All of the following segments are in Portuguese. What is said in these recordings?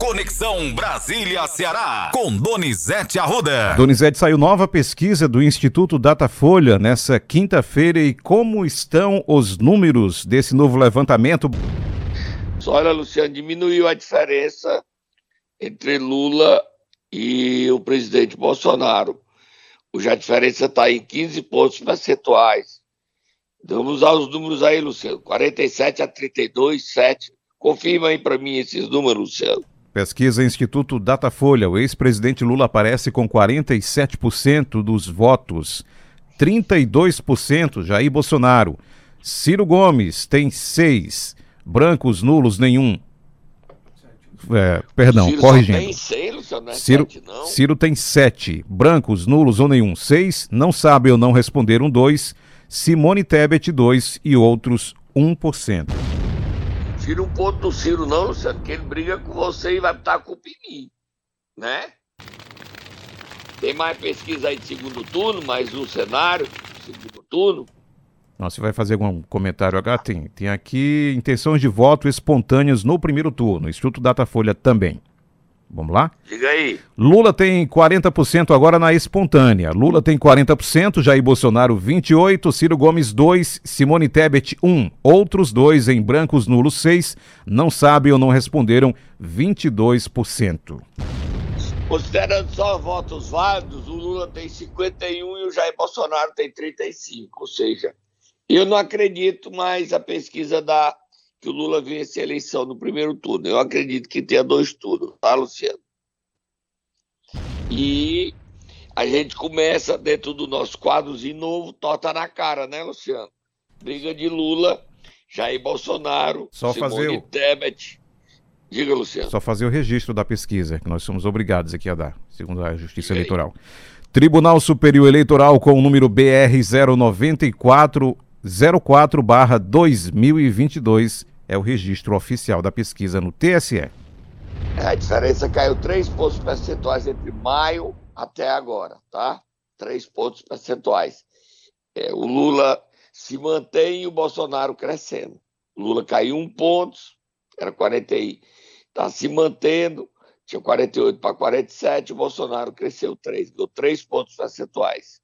Conexão Brasília-Ceará, com Donizete Arruda. Donizete, saiu nova pesquisa do Instituto Datafolha nessa quinta-feira e como estão os números desse novo levantamento? Olha, Luciano, diminuiu a diferença entre Lula e o presidente Bolsonaro. Hoje a diferença está em 15 pontos percentuais. Vamos usar os números aí, Luciano. 47 a 32, 7. Confirma aí para mim esses números, Luciano. Pesquisa Instituto Datafolha. O ex-presidente Lula aparece com 47% dos votos. 32% Jair Bolsonaro. Ciro Gomes tem 6. Brancos nulos nenhum. É, perdão, Ciro corrigindo. Tem seis, é Ciro, sete, Ciro tem sete. Brancos, nulos ou nenhum, seis. Não sabe ou não responderam, dois. Simone Tebet, dois. E outros, 1%. Tira um ponto do Ciro, não, Luciano, que ele briga com você e vai botar a culpa em mim. Né? Tem mais pesquisa aí de segundo turno, mais um cenário, segundo turno. Você vai fazer algum comentário agora? Tem, tem aqui intenções de voto espontâneas no primeiro turno. Instituto Datafolha também. Vamos lá? Diga aí. Lula tem 40% agora na espontânea. Lula tem 40%, Jair Bolsonaro 28%, Ciro Gomes 2%, Simone Tebet 1%. Outros dois em brancos nulos 6%, não sabem ou não responderam 22%. Considerando só votos válidos, o Lula tem 51% e o Jair Bolsonaro tem 35%. Ou seja, eu não acredito mais a pesquisa da que o Lula vence a eleição no primeiro turno. Eu acredito que tenha dois turnos, tá, Luciano? E a gente começa dentro do nosso quadrozinho novo, torta na cara, né, Luciano? Briga de Lula, Jair Bolsonaro, Só Simone fazer o... Tebet. Diga, Luciano. Só fazer o registro da pesquisa, que nós somos obrigados aqui a dar, segundo a Justiça Eleitoral. Tribunal Superior Eleitoral com o número BR 094 04/2022 é o registro oficial da pesquisa no TSE. É, a diferença caiu três pontos percentuais entre maio até agora, tá? Três pontos percentuais. É, o Lula se mantém e o Bolsonaro crescendo. O Lula caiu um ponto, era 40 está se mantendo, tinha 48 para 47, o Bolsonaro cresceu três, deu três pontos percentuais.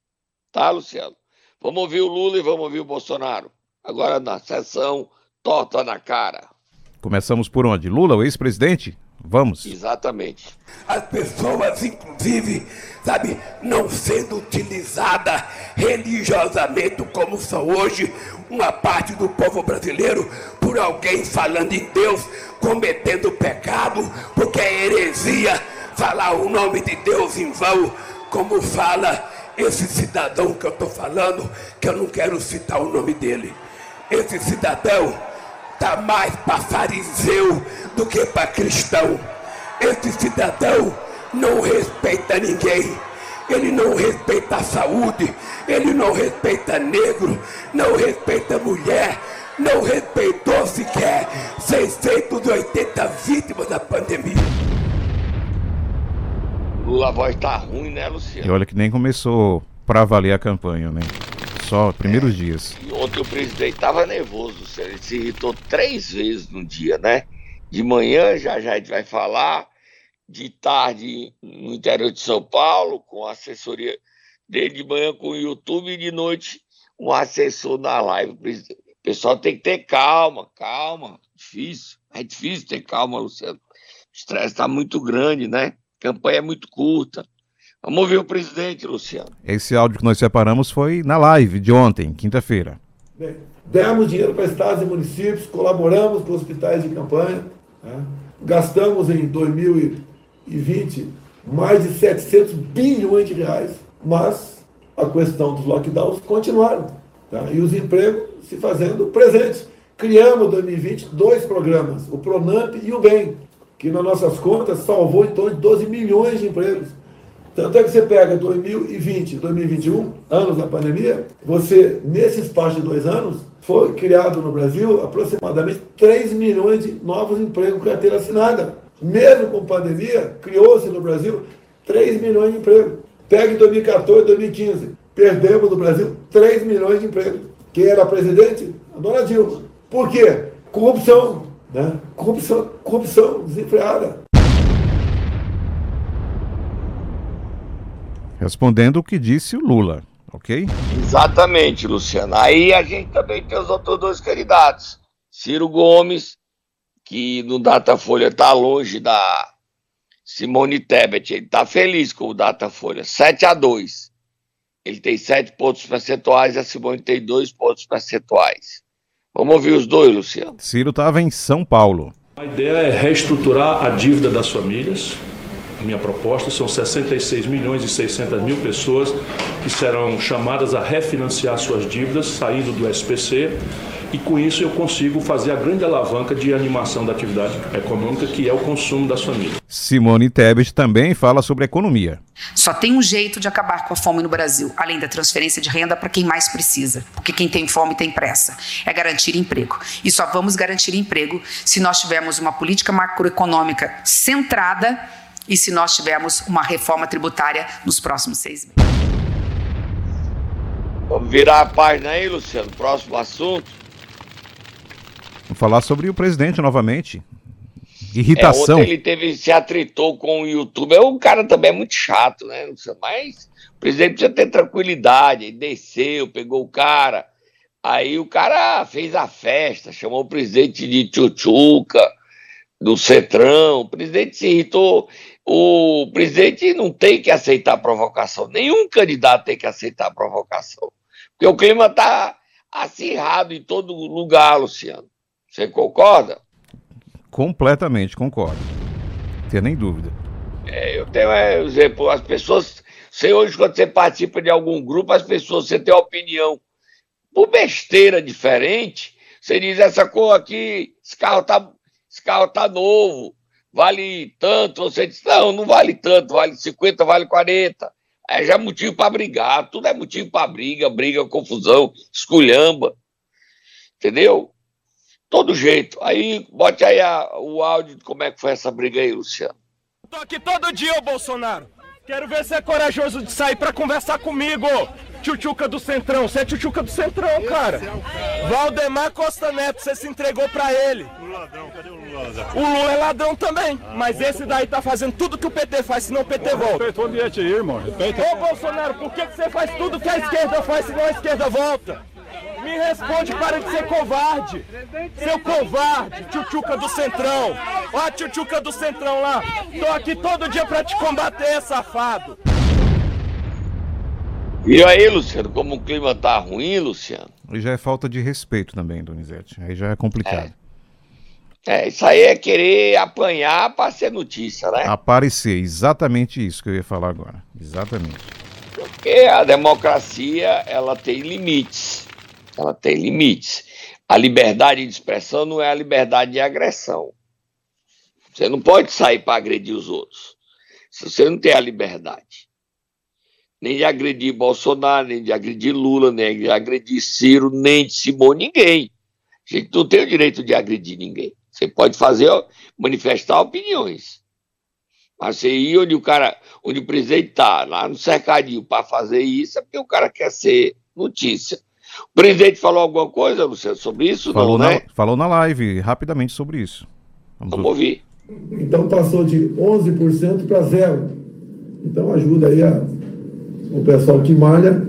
Tá, Luciano? Vamos ouvir o Lula e vamos ouvir o Bolsonaro. Agora na sessão torta na cara. Começamos por onde? Lula, o ex-presidente? Vamos. Exatamente. As pessoas, inclusive, sabe, não sendo utilizada religiosamente como são hoje uma parte do povo brasileiro por alguém falando em Deus, cometendo pecado, porque é heresia falar o nome de Deus em vão, como fala esse cidadão que eu estou falando, que eu não quero citar o nome dele. Esse cidadão está mais para fariseu do que para cristão. Esse cidadão não respeita ninguém. Ele não respeita a saúde, ele não respeita negro, não respeita mulher, não respeitou sequer 680 vítimas da pandemia. Lula, a voz tá ruim, né, Luciano? E olha que nem começou para valer a campanha, né? Só primeiros é, dias. E ontem o presidente tava nervoso. Ele se irritou três vezes no dia, né? De manhã, já já a gente vai falar. De tarde, no interior de São Paulo, com a assessoria dele. De manhã, com o YouTube. E de noite, um assessor na live. O pessoal tem que ter calma, calma. Difícil. É difícil ter calma, Luciano. O estresse está muito grande, né? campanha é muito curta. Vamos ouvir o presidente, Luciano. Esse áudio que nós separamos foi na live de ontem, quinta-feira. Demos dinheiro para estados e municípios, colaboramos com hospitais de campanha, né? gastamos em 2020 mais de 700 bilhões de reais, mas a questão dos lockdowns continuaram. Tá? E os empregos se fazendo presentes. Criamos em 2020 dois programas, o Pronamp e o BEM, que nas nossas contas salvou em torno de 12 milhões de empregos. Tanto é que você pega 2020 2021, anos da pandemia, você, nesse espaço de dois anos, foi criado no Brasil aproximadamente 3 milhões de novos empregos com carteira assinada. Mesmo com pandemia, criou-se no Brasil 3 milhões de empregos. Pega em 2014 2015, perdemos no Brasil 3 milhões de empregos. Quem era presidente? A dona Dilma. Por quê? Corrupção, né? Corrupção, corrupção desenfreada. Respondendo o que disse o Lula, ok? Exatamente, Luciano. Aí a gente também tem os outros dois candidatos. Ciro Gomes, que no Datafolha está longe da Simone Tebet. Ele está feliz com o Datafolha, 7 a 2. Ele tem 7 pontos percentuais e a Simone tem 2 pontos percentuais. Vamos ouvir os dois, Luciano. Ciro estava em São Paulo. A ideia é reestruturar a dívida das famílias. A minha proposta são 66 milhões e 600 mil pessoas que serão chamadas a refinanciar suas dívidas saindo do SPC e com isso eu consigo fazer a grande alavanca de animação da atividade econômica, que é o consumo das famílias. Simone Tebet também fala sobre economia. Só tem um jeito de acabar com a fome no Brasil, além da transferência de renda para quem mais precisa, porque quem tem fome tem pressa. É garantir emprego. E só vamos garantir emprego se nós tivermos uma política macroeconômica centrada e se nós tivermos uma reforma tributária nos próximos seis meses. Vamos virar a página aí, Luciano. Próximo assunto. Vamos falar sobre o presidente novamente. Irritação. É, ontem ele teve, se atritou com o YouTube. É um cara também é muito chato, né? Mas o presidente precisa ter tranquilidade. Ele desceu, pegou o cara. Aí o cara fez a festa, chamou o presidente de tchutchuca, do Cetrão. O presidente se irritou. O presidente não tem que aceitar provocação. Nenhum candidato tem que aceitar provocação. Porque o clima está acirrado em todo lugar, Luciano. Você concorda? Completamente concordo. Não tem nem dúvida. É, eu tenho é, exemplo, as pessoas. Você hoje, quando você participa de algum grupo, as pessoas, você tem opinião por besteira diferente, você diz essa cor aqui, esse carro tá, esse carro tá novo, vale tanto, você diz, não, não vale tanto, vale 50, vale 40. É já motivo para brigar, tudo é motivo para briga, briga, confusão, esculhamba. Entendeu? todo jeito. Aí, bote aí a, o áudio de como é que foi essa briga aí, Luciano. Tô aqui todo dia, ô Bolsonaro. Quero ver se é corajoso de sair pra conversar comigo. Tchutchuca do Centrão, você é tchutchuca do Centrão, cara. Valdemar Costa Neto, você se entregou pra ele. O ladrão, cadê o Lula? O Lula é ladrão também, mas esse daí tá fazendo tudo que o PT faz, senão o PT volta. Respeita o ambiente aí, irmão. Respeita. Ô Bolsonaro, por que você faz tudo que a esquerda faz, senão a esquerda volta? Me responde, para de ser covarde. Seu covarde, tchutchuca do Centrão. Ó a tchutchuca do Centrão lá. Tô aqui todo dia para te combater, safado. E aí, Luciano, como o clima tá ruim, Luciano? E já é falta de respeito também, Donizete. Aí já é complicado. É. é isso aí é querer apanhar para ser notícia, né? Aparecer, exatamente isso que eu ia falar agora. Exatamente. Porque a democracia, ela tem limites ela tem limites. A liberdade de expressão não é a liberdade de agressão. Você não pode sair para agredir os outros. Se você não tem a liberdade, nem de agredir Bolsonaro, nem de agredir Lula, nem de agredir Ciro, nem de Simone, ninguém. A gente não tem o direito de agredir ninguém. Você pode fazer, manifestar opiniões. Mas você ir onde o cara, onde o presidente está, lá no cercadinho, para fazer isso, é porque o cara quer ser notícia. O presidente falou alguma coisa, Luciano, sobre isso? Falou, não, na, né? falou na live, rapidamente, sobre isso. Vamos, Vamos ouvir. Então passou de 11% para zero. Então ajuda aí a, o pessoal que malha.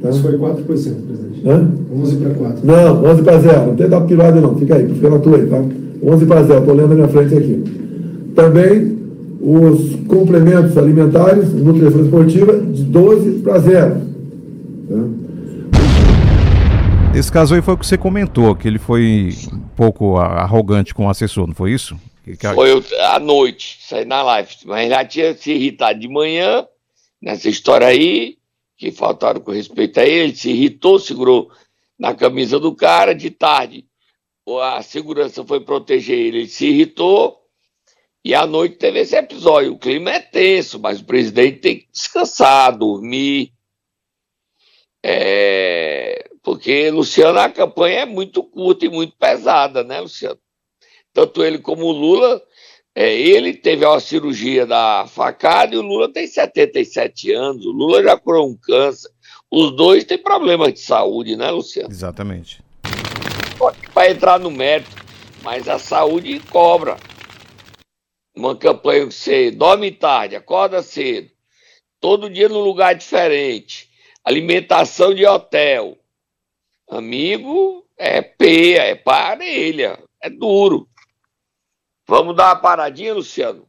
Tá? Isso foi 4%, presidente. Hã? 11 para 4. Não, 11 para 0. Não tem da pirada não. Fica aí, fica na tua aí, tá? 11 para 0. Estou lendo na minha frente aqui. Também os complementos alimentares, nutrição esportiva, de 12 para 0. Tá? Esse caso aí foi o que você comentou, que ele foi um pouco arrogante com o assessor, não foi isso? Foi à noite, saí na live. Mas já tinha se irritado de manhã, nessa história aí, que faltaram com respeito a ele, se irritou, segurou na camisa do cara, de tarde a segurança foi proteger ele, ele se irritou, e à noite teve esse episódio. O clima é tenso, mas o presidente tem que descansar, dormir. É, porque, Luciano, a campanha é muito curta e muito pesada, né, Luciano? Tanto ele como o Lula, é, ele teve uma cirurgia da facada e o Lula tem 77 anos, o Lula já curou um câncer. Os dois têm problemas de saúde, né, Luciano? Exatamente. Para entrar no mérito, mas a saúde cobra. Uma campanha que você dorme tarde, acorda cedo, todo dia num lugar diferente, alimentação de hotel. Amigo, é peia, é parelha, é duro. Vamos dar uma paradinha, Luciano?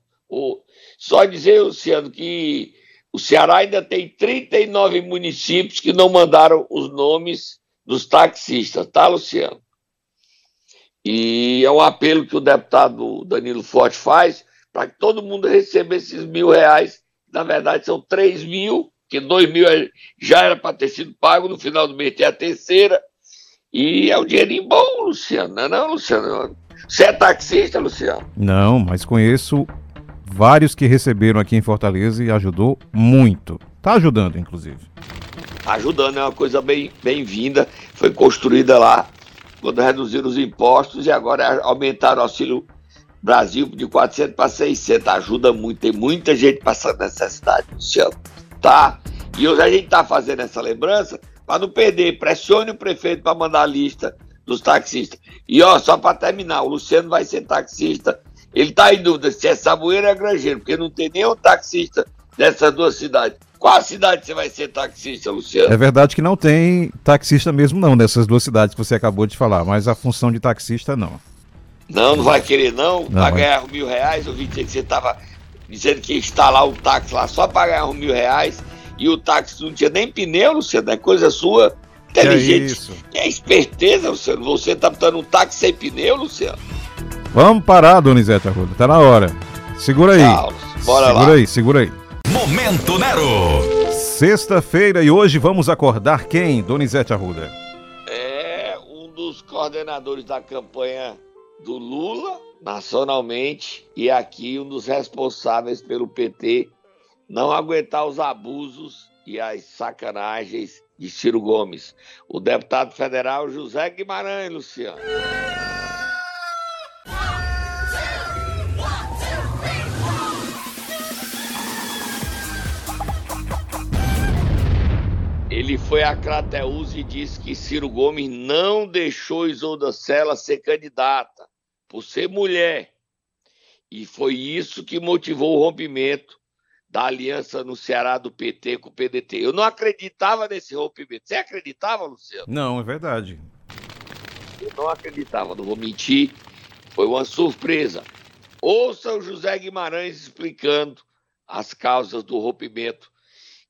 Só dizer, Luciano, que o Ceará ainda tem 39 municípios que não mandaram os nomes dos taxistas, tá, Luciano? E é um apelo que o deputado Danilo Forte faz para que todo mundo receba esses mil reais. Na verdade, são três mil, que dois mil é, já era para ter sido pago, no final do mês tem a terceira. E é um dinheirinho bom, Luciano, não é não, Luciano? Você é taxista, Luciano? Não, mas conheço vários que receberam aqui em Fortaleza e ajudou muito. Tá ajudando, inclusive. Ajudando, é uma coisa bem bem-vinda. Foi construída lá quando reduziram os impostos e agora aumentaram o auxílio Brasil de 400 para 600. Ajuda muito, tem muita gente passando necessidade, Luciano. Tá? E hoje a gente está fazendo essa lembrança para não perder. Pressione o prefeito para mandar a lista dos taxistas. E ó, só para terminar, o Luciano vai ser taxista. Ele está em dúvida se é Saboeiro ou é Grangeiro, porque não tem nenhum taxista dessas duas cidades. Qual cidade você vai ser taxista, Luciano? É verdade que não tem taxista mesmo não nessas duas cidades que você acabou de falar, mas a função de taxista não. Não, não vai querer não? Não, vai ganhar mil reais? Eu vi que você estava dizendo que ia instalar um táxi lá só para ganhar mil reais e o táxi não tinha nem pneu, Luciano, é coisa sua. Inteligente. é isso? É esperteza, Luciano. Você tá botando um táxi sem pneu, Luciano? Vamos parar, Donizete Arruda, tá na hora. Segura aí. Tchau, bora segura lá. aí, segura aí. Momento Nero. Sexta-feira e hoje vamos acordar quem, Donizete Arruda? É um dos coordenadores da campanha do Lula, nacionalmente, e aqui um dos responsáveis pelo PT não aguentar os abusos e as sacanagens de Ciro Gomes. O deputado federal José Guimarães, Luciano. Ele foi a Crateus e disse que Ciro Gomes não deixou Isolda Sela ser candidata por ser mulher. E foi isso que motivou o rompimento da aliança no Ceará do PT com o PDT. Eu não acreditava nesse rompimento. Você acreditava, Luciano? Não, é verdade. Eu não acreditava, não vou mentir. Foi uma surpresa. Ouça o José Guimarães explicando as causas do rompimento,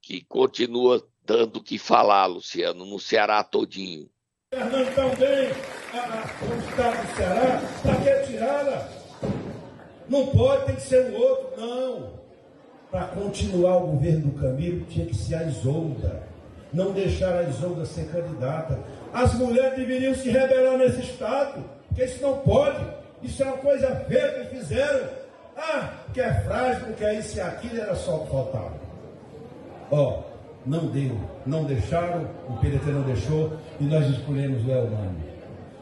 que continua dando o que falar, Luciano, no Ceará todinho. Fernando também, a, o estado do Ceará, que tirá-la? Não pode, tem que ser o outro, não. Para continuar o governo do Camilo, tinha que ser a Isolda. Não deixar a Isolda ser candidata. As mulheres deveriam se rebelar nesse estado, porque isso não pode. Isso é uma coisa feia que fizeram. Ah, que é frágil, que é isso e aquilo, era só o que faltava. Ó, não deu, não deixaram, o PDT não deixou e nós escolhemos o Elmano.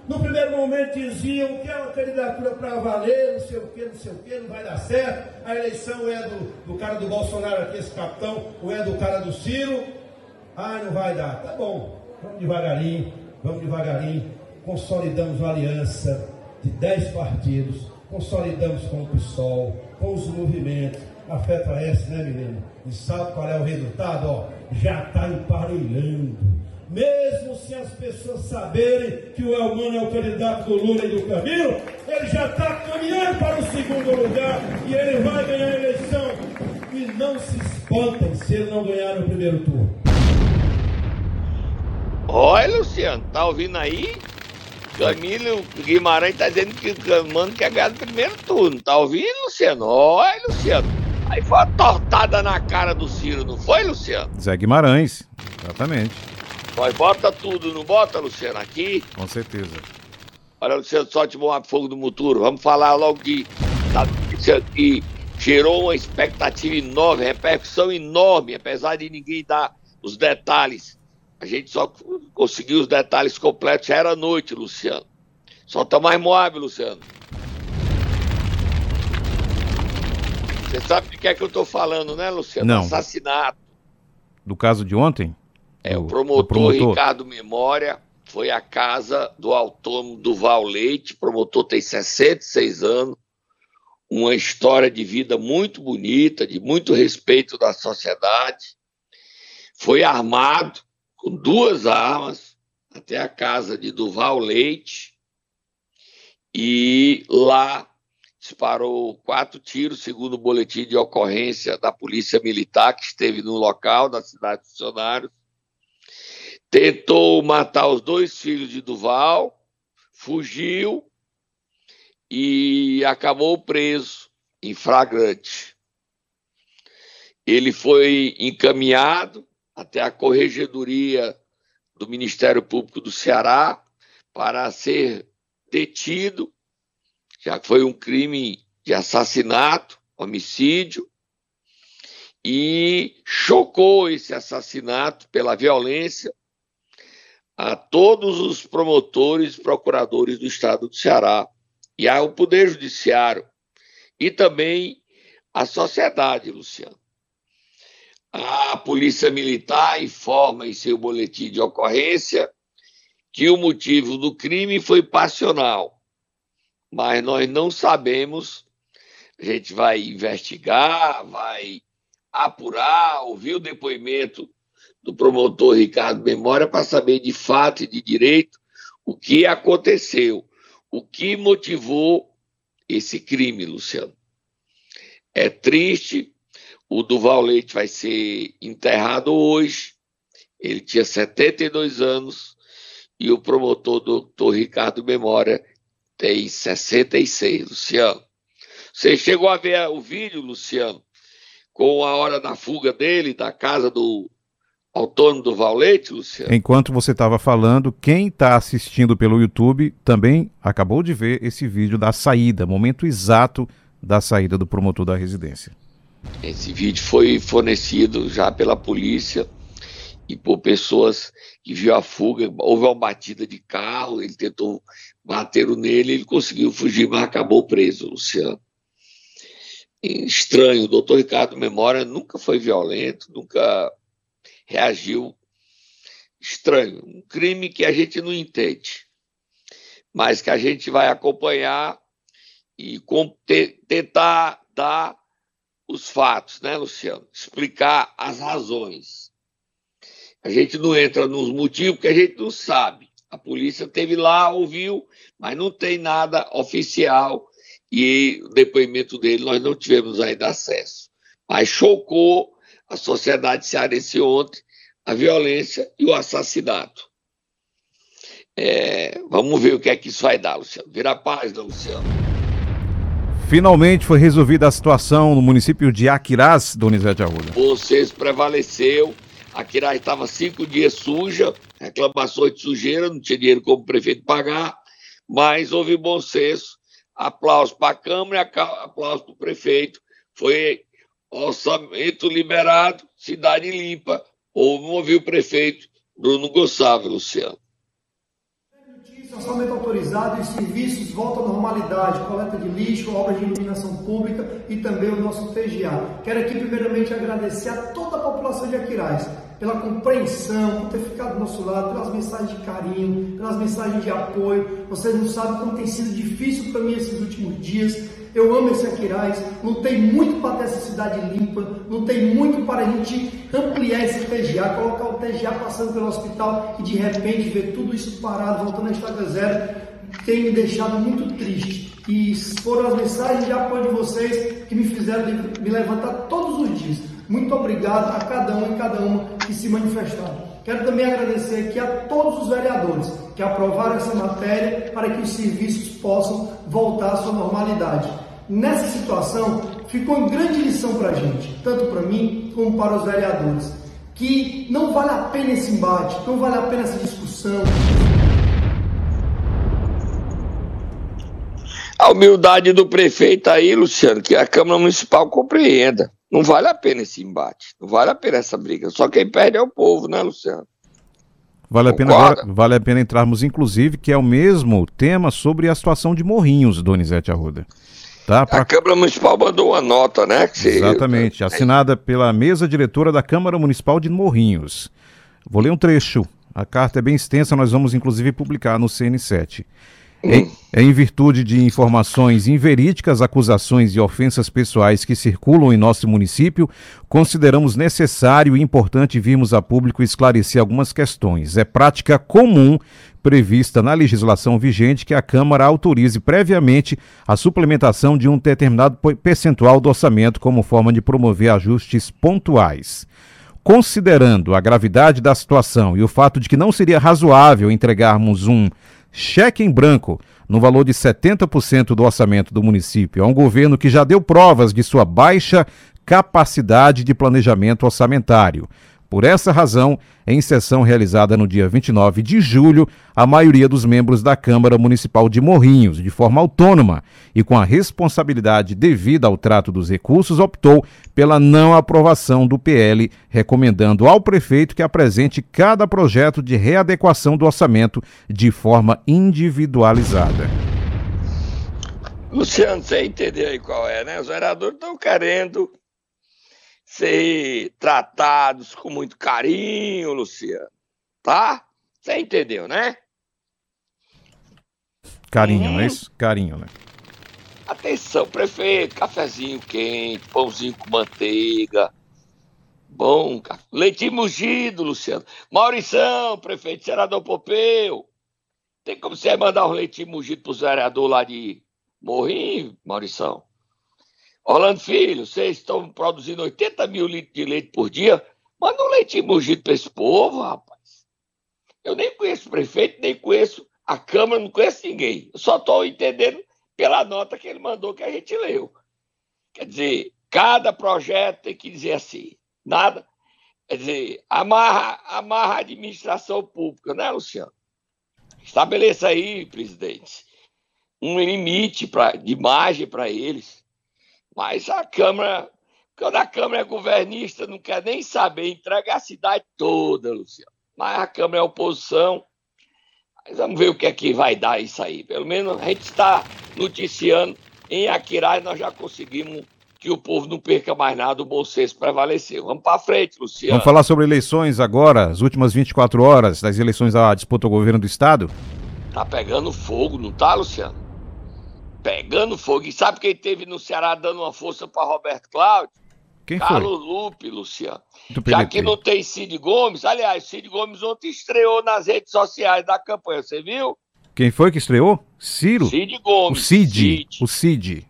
No primeiro momento diziam que é uma candidatura para valer, não sei o que, não sei o que, não vai dar certo. A eleição é do, do cara do Bolsonaro aqui, esse capitão, ou é do cara do Ciro. Ah, não vai dar. Tá bom, vamos devagarinho, vamos devagarinho. Consolidamos uma aliança de 10 partidos, consolidamos com o PSOL, com os movimentos, afeta esse, né, menino? E sabe qual é o resultado? Ó, já está emparelhando. As pessoas saberem que o Elmano é o candidato do Lula e do Camilo, ele já está caminhando para o segundo lugar e ele vai ganhar a eleição. E não se espantem se ele não ganhar no primeiro turno. Olha, Luciano, tá ouvindo aí? Camilo Guimarães tá dizendo que o Camano quer ganhar no primeiro turno. Tá ouvindo, Luciano? Olha, Luciano. Aí foi uma tortada na cara do Ciro, não foi, Luciano? Zé Guimarães, exatamente, Mas bota tudo, não bota, Luciano, aqui? com certeza. Olha, Luciano, solte um fogo do muturo. Vamos falar logo de da notícia que gerou uma expectativa enorme, repercussão enorme, apesar de ninguém dar os detalhes. A gente só conseguiu os detalhes completos, já era noite, Luciano. Solta mais Moab, Luciano. Você sabe de que é que eu tô falando, né, Luciano? Não. Assassinato. Do caso de ontem? É, o do promotor, promotor? Ricardo Memória foi à casa do autônomo Duval Leite. O promotor tem 66 anos. uma história de vida muito bonita, de muito respeito da sociedade. Foi armado com duas armas até a casa de Duval Leite e lá disparou quatro tiros, segundo o boletim de ocorrência da Polícia Militar que esteve no local da cidade de Funcionários. Tentou matar os dois filhos de Duval, fugiu e acabou preso em flagrante. Ele foi encaminhado até a corregedoria do Ministério Público do Ceará para ser detido, já que foi um crime de assassinato, homicídio, e chocou esse assassinato pela violência a todos os promotores e procuradores do estado do Ceará e ao Poder Judiciário e também à sociedade, Luciano. A Polícia Militar informa em seu boletim de ocorrência que o motivo do crime foi passional, mas nós não sabemos. A gente vai investigar, vai apurar, ouvir o depoimento do promotor Ricardo Memória para saber de fato e de direito o que aconteceu. O que motivou esse crime, Luciano? É triste. O Duval Leite vai ser enterrado hoje. Ele tinha 72 anos e o promotor doutor Ricardo Memória tem 66, Luciano. Você chegou a ver o vídeo, Luciano, com a hora da fuga dele, da casa do autônomo do Valete, Luciano? Enquanto você estava falando, quem está assistindo pelo YouTube também acabou de ver esse vídeo da saída, momento exato da saída do promotor da residência. Esse vídeo foi fornecido já pela polícia e por pessoas que viu a fuga. Houve uma batida de carro, ele tentou bater nele, ele conseguiu fugir, mas acabou preso, Luciano. Estranho, o doutor Ricardo Memória nunca foi violento, nunca reagiu estranho. Um crime que a gente não entende, mas que a gente vai acompanhar e tentar dar os fatos, né, Luciano? Explicar as razões. A gente não entra nos motivos porque a gente não sabe. A polícia teve lá, ouviu, mas não tem nada oficial e o depoimento dele nós não tivemos ainda acesso. Mas chocou a sociedade cearense ontem, a violência e o assassinato. É, vamos ver o que é que isso vai dar, Luciano. Vira a página, Luciano. Finalmente foi resolvida a situação no município de Aquiraz, Donizete Arruda. Vocês prevaleceu. Aquiraz estava cinco dias suja, reclamações de sujeira, não tinha dinheiro como o prefeito pagar, mas houve bom senso. Aplausos para a Câmara e aplausos para o prefeito. Foi orçamento liberado, cidade limpa, ouvi o prefeito Bruno Gonçalves, Luciano. Orçamento autorizado e serviços voltam à normalidade, coleta de lixo, obras de iluminação pública e também o nosso TGA. Quero aqui primeiramente agradecer a toda a população de Aquiraz pela compreensão, por ter ficado do nosso lado, pelas mensagens de carinho, pelas mensagens de apoio. Vocês não sabem como tem sido difícil para mim esses últimos dias. Eu amo esse Aquiraz, lutei muito para ter essa cidade limpa, lutei muito para a gente ampliar esse TGA, colocar o TGA passando pelo hospital e de repente ver tudo isso parado, voltando à estaca zero, tem me deixado muito triste. E foram as mensagens de apoio de vocês que me fizeram me levantar todos os dias. Muito obrigado a cada um e cada uma que se manifestaram. Quero também agradecer aqui a todos os vereadores que aprovaram essa matéria para que os serviços possam voltar à sua normalidade. Nessa situação, ficou em grande lição para a gente, tanto para mim como para os vereadores, que não vale a pena esse embate, não vale a pena essa discussão. A humildade do prefeito aí, Luciano, que a Câmara Municipal compreenda. Não vale a pena esse embate, não vale a pena essa briga. Só quem perde é o povo, né, Luciano? Vale a, pena agora, vale a pena entrarmos, inclusive, que é o mesmo tema sobre a situação de Morrinhos, Donizete Arruda. Tá, pra... A Câmara Municipal mandou uma nota, né? Exatamente, assinada pela mesa diretora da Câmara Municipal de Morrinhos. Vou ler um trecho. A carta é bem extensa, nós vamos inclusive publicar no CN7. Em, em, virtude de informações inverídicas, acusações e ofensas pessoais que circulam em nosso município, consideramos necessário e importante virmos a público esclarecer algumas questões. É prática comum prevista na legislação vigente que a Câmara autorize previamente a suplementação de um determinado percentual do orçamento como forma de promover ajustes pontuais. Considerando a gravidade da situação e o fato de que não seria razoável entregarmos um cheque em branco no valor de 70% do orçamento do município a um governo que já deu provas de sua baixa capacidade de planejamento orçamentário. Por essa razão, em sessão realizada no dia 29 de julho, a maioria dos membros da Câmara Municipal de Morrinhos, de forma autônoma e com a responsabilidade devida ao trato dos recursos, optou pela não aprovação do PL, recomendando ao prefeito que apresente cada projeto de readequação do orçamento de forma individualizada. Luciano, você entendeu aí qual é, né? Os vereadores estão querendo ser tratados com muito carinho, Luciano. Tá? Você entendeu, né? Carinho, hum. não é isso? Carinho, né? Atenção, prefeito, cafezinho quente, pãozinho com manteiga. Bom, leitinho mugido, Luciano. Maurição, prefeito, senador Popeu. Tem como você mandar um leitinho mugido pro vereador lá de Morrinho, Maurição? Orlando Filho, vocês estão produzindo 80 mil litros de leite por dia. Manda um leite mugido para esse povo, rapaz. Eu nem conheço o prefeito, nem conheço a Câmara, não conheço ninguém. Eu só estou entendendo pela nota que ele mandou que a gente leu. Quer dizer, cada projeto tem que dizer assim, nada. Quer dizer, amarra, amarra a administração pública, né, Luciano? Estabeleça aí, presidente, um limite pra, de margem para eles mas a Câmara, quando a Câmara é governista, não quer nem saber, entrega a cidade toda, Luciano. Mas a Câmara é oposição. Mas vamos ver o que é que vai dar isso aí. Pelo menos a gente está noticiando. Em Aquiraz nós já conseguimos que o povo não perca mais nada, o bom senso prevaleceu. Vamos para frente, Luciano. Vamos falar sobre eleições agora, as últimas 24 horas das eleições da disputa ao governo do Estado? Tá pegando fogo, não tá, Luciano? Pegando fogo. E sabe quem teve no Ceará dando uma força para Roberto Cláudio? Quem Carlos foi? Lupe, Luciano. Já que não tem Cid Gomes, aliás, Cid Gomes ontem estreou nas redes sociais da campanha, você viu? Quem foi que estreou? Ciro? Cid Gomes. O Cid. Cid. O Cid.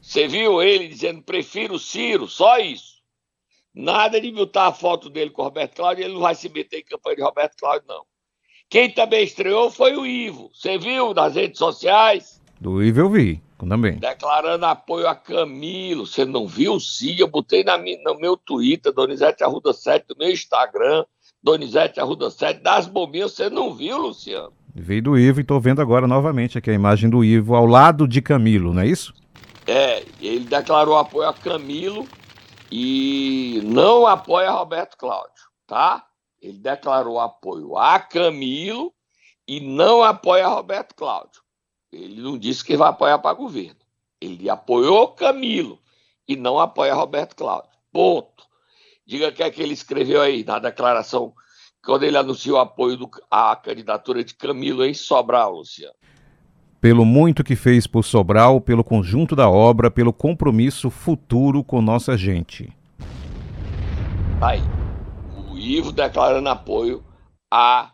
Você viu ele dizendo, prefiro Ciro, só isso. Nada de botar a foto dele com o Roberto Cláudio, ele não vai se meter em campanha de Roberto Cláudio, não. Quem também estreou foi o Ivo. Você viu nas redes sociais? Do Ivo eu vi, também. Declarando apoio a Camilo. Você não viu, sim? Eu botei na, no meu Twitter, Donizete Arruda 7, no meu Instagram, Donizete Arruda 7, das bombinhas. Você não viu, Luciano? Veio do Ivo e estou vendo agora novamente aqui a imagem do Ivo ao lado de Camilo, não é isso? É, ele declarou apoio a Camilo e não apoia Roberto Cláudio, tá? Ele declarou apoio a Camilo e não apoia Roberto Cláudio. Ele não disse que vai apoiar para governo. Ele apoiou Camilo e não apoia Roberto Cláudio. Ponto. Diga o que é que ele escreveu aí na declaração, quando ele anunciou o apoio do, à candidatura de Camilo em Sobral, Luciano. Pelo muito que fez por Sobral, pelo conjunto da obra, pelo compromisso futuro com nossa gente. Aí, o Ivo declarando apoio a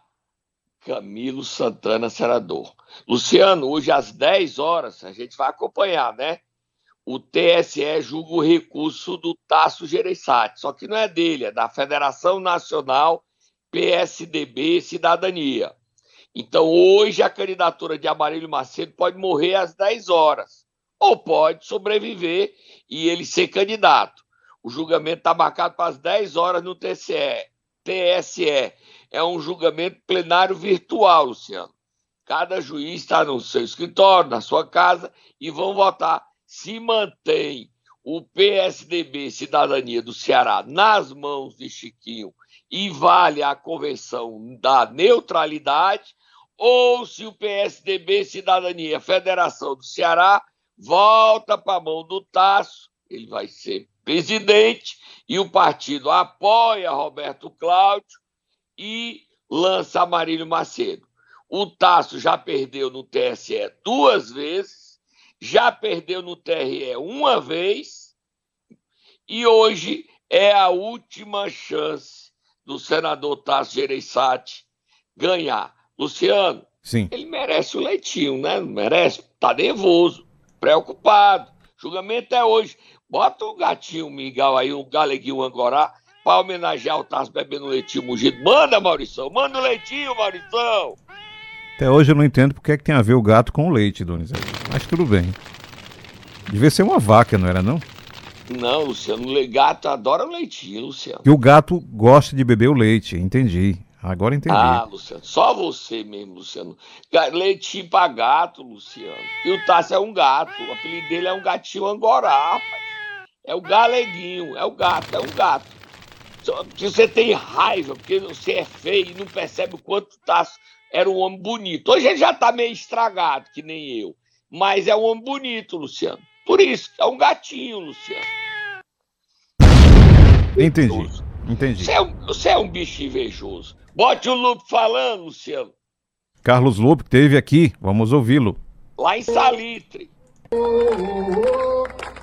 Camilo Santana, senador. Luciano, hoje às 10 horas, a gente vai acompanhar, né? O TSE julga o recurso do Tasso Gereissati, só que não é dele, é da Federação Nacional PSDB Cidadania. Então, hoje, a candidatura de Amarílio Macedo pode morrer às 10 horas, ou pode sobreviver e ele ser candidato. O julgamento está marcado para as 10 horas no TSE. TSE é um julgamento plenário virtual, Luciano. Cada juiz está no seu escritório, na sua casa, e vão votar se mantém o PSDB Cidadania do Ceará nas mãos de Chiquinho e vale a convenção da neutralidade, ou se o PSDB Cidadania Federação do Ceará volta para a mão do Tasso, ele vai ser presidente, e o partido apoia Roberto Cláudio e lança Marílio Macedo. O Tasso já perdeu no TSE duas vezes, já perdeu no TRE uma vez, e hoje é a última chance do senador Tasso Gereissati ganhar. Luciano, Sim. ele merece o leitinho, né? Merece? Tá nervoso, preocupado. Julgamento é hoje. Bota o gatinho Miguel aí, um galeguinho angorá, para homenagear o Tasso bebendo leitinho mugido. Manda, Maurição, manda o leitinho, Maurição. Até hoje eu não entendo porque é que tem a ver o gato com o leite, Donizete. Mas tudo bem. Devia ser uma vaca, não era não? Não, Luciano, o gato adora o leitinho, Luciano. E o gato gosta de beber o leite, entendi. Agora entendi. Ah, Luciano, só você mesmo, Luciano. Leitinho pra gato, Luciano. E o Tasso é um gato. O apelido dele é um gatinho angorá, rapaz. É o galeguinho, é o gato, é um gato. Que você tem raiva, porque você é feio e não percebe o quanto o Tasso era um homem bonito. Hoje ele já tá meio estragado, que nem eu. Mas é um homem bonito, Luciano. Por isso, é um gatinho, Luciano. Entendi. Entendi. Você é um, você é um bicho invejoso. Bote o Lupe falando, Luciano. Carlos que teve aqui, vamos ouvi-lo. Lá em Salitre.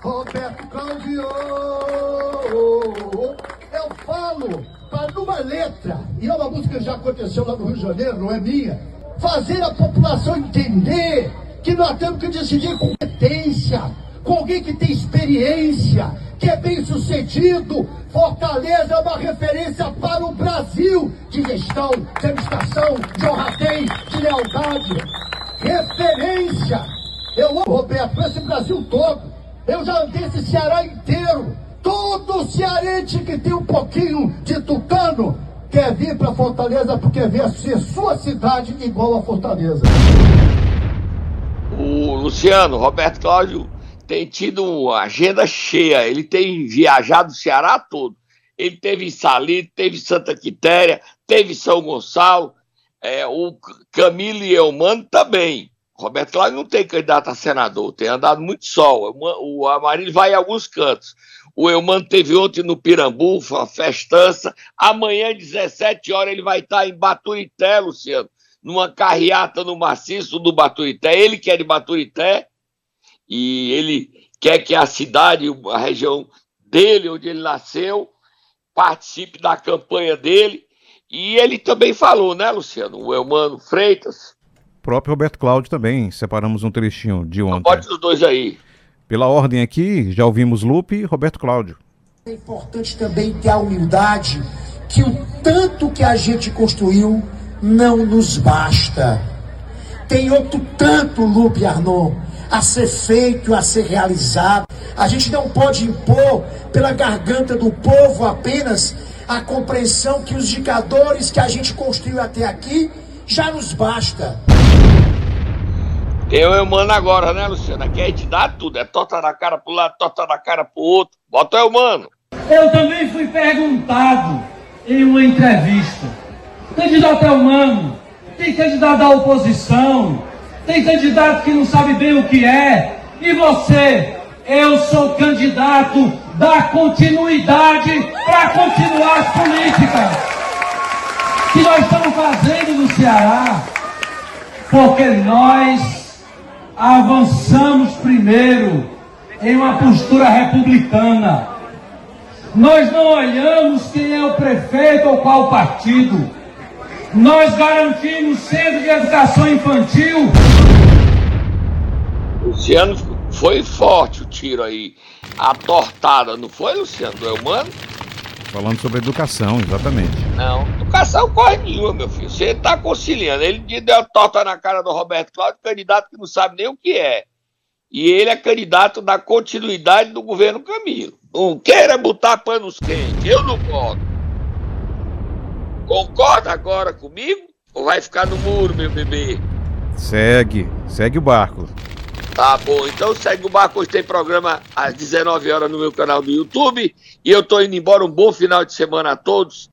Roberto Cláudio, eu falo para numa letra, e é uma música que já aconteceu lá no Rio de Janeiro, não é minha, fazer a população entender que nós temos que decidir com competência, com alguém que tem experiência, que é bem sucedido. Fortaleza é uma referência para o Brasil de gestão, de administração, de honradez, de lealdade. Referência. Eu amo, Roberto, esse Brasil todo. Eu já andei esse Ceará inteiro. Todo cearense que tem um pouquinho Fortaleza porque vê ser sua cidade igual a Fortaleza. O Luciano, Roberto Cláudio, tem tido uma agenda cheia. Ele tem viajado o Ceará todo. Ele teve em Salito, teve Santa Quitéria, teve São Gonçalo. É, o Camilo e Eumano também. Roberto Cláudio não tem candidato a senador, tem andado muito sol. O Amarillo vai em alguns cantos. O Eumano teve ontem no Pirambu, foi uma festança. Amanhã, 17 horas, ele vai estar em Baturité, Luciano, numa carreata no maciço do Baturité. Ele que é de Baturité e ele quer que a cidade, a região dele, onde ele nasceu, participe da campanha dele. E ele também falou, né, Luciano? O Eumano Freitas. O próprio Roberto Cláudio também, separamos um trechinho de ontem. Bote os dois aí. Pela ordem aqui, já ouvimos Lupe e Roberto Cláudio. É importante também ter a humildade que o tanto que a gente construiu não nos basta. Tem outro tanto, Lupe Arnaud, a ser feito, a ser realizado. A gente não pode impor pela garganta do povo apenas a compreensão que os indicadores que a gente construiu até aqui já nos basta. Eu, eu mano agora, né, Luciano? Aqui a gente dá tudo. É torta na cara pro lado, torta na cara pro outro. Bota eu, mano. Eu também fui perguntado em uma entrevista. Candidato é humano, tem candidato da oposição, tem candidato que não sabe bem o que é. E você? Eu sou candidato da continuidade para continuar as políticas que nós estamos fazendo no Ceará. Porque nós avançamos primeiro em uma postura republicana. Nós não olhamos quem é o prefeito ou qual partido. Nós garantimos centro de educação infantil. Luciano, foi forte o tiro aí. A tortada, não foi, Luciano? Do Elmano? Falando sobre educação, exatamente. Não, educação corre nenhuma, meu filho. Você tá conciliando. Ele deu torta na cara do Roberto Cláudio, candidato que não sabe nem o que é. E ele é candidato da continuidade do governo Camilo. Não queira botar panos quentes. Eu não posso. Concorda agora comigo? Ou vai ficar no muro, meu bebê? Segue, segue o barco. Tá bom, então segue o barco. Hoje tem programa às 19 horas no meu canal do YouTube. E eu tô indo embora. Um bom final de semana a todos.